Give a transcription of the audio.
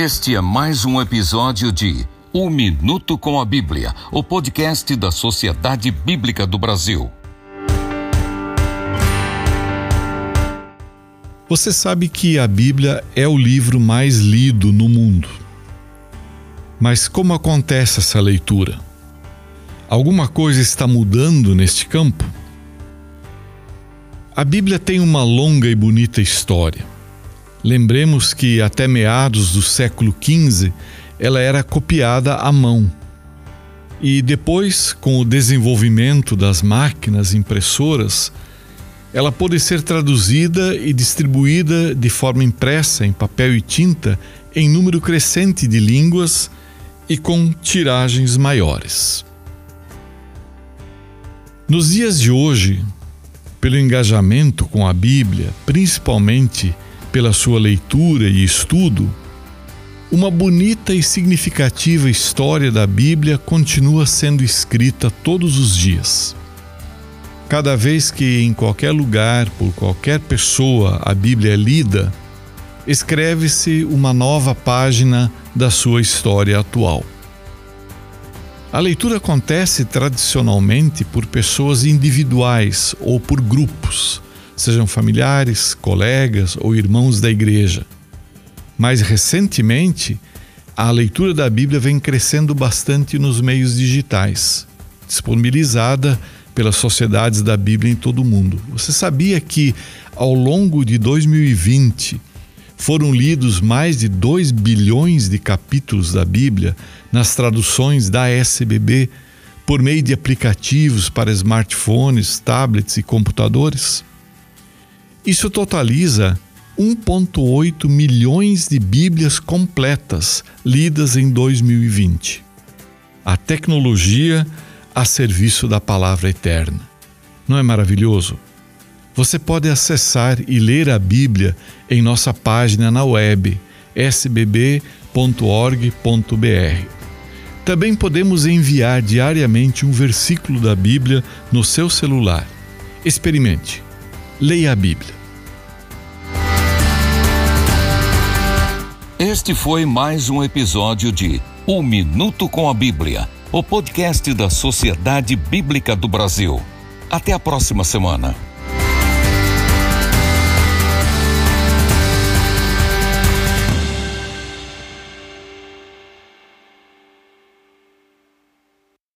Este é mais um episódio de Um Minuto com a Bíblia, o podcast da Sociedade Bíblica do Brasil. Você sabe que a Bíblia é o livro mais lido no mundo. Mas como acontece essa leitura? Alguma coisa está mudando neste campo? A Bíblia tem uma longa e bonita história. Lembremos que até meados do século XV ela era copiada à mão. E depois, com o desenvolvimento das máquinas impressoras, ela pôde ser traduzida e distribuída de forma impressa em papel e tinta em número crescente de línguas e com tiragens maiores. Nos dias de hoje, pelo engajamento com a Bíblia, principalmente pela sua leitura e estudo, uma bonita e significativa história da Bíblia continua sendo escrita todos os dias. Cada vez que em qualquer lugar, por qualquer pessoa, a Bíblia é lida, escreve-se uma nova página da sua história atual. A leitura acontece tradicionalmente por pessoas individuais ou por grupos, sejam familiares, colegas ou irmãos da igreja. Mais recentemente, a leitura da Bíblia vem crescendo bastante nos meios digitais, disponibilizada pelas sociedades da Bíblia em todo o mundo. Você sabia que, ao longo de 2020, foram lidos mais de 2 bilhões de capítulos da Bíblia nas traduções da SBB por meio de aplicativos para smartphones, tablets e computadores? Isso totaliza 1,8 milhões de Bíblias completas lidas em 2020. A tecnologia a serviço da palavra eterna. Não é maravilhoso? Você pode acessar e ler a Bíblia em nossa página na web sbb.org.br. Também podemos enviar diariamente um versículo da Bíblia no seu celular. Experimente. Leia a Bíblia. Este foi mais um episódio de Um Minuto com a Bíblia, o podcast da Sociedade Bíblica do Brasil. Até a próxima semana.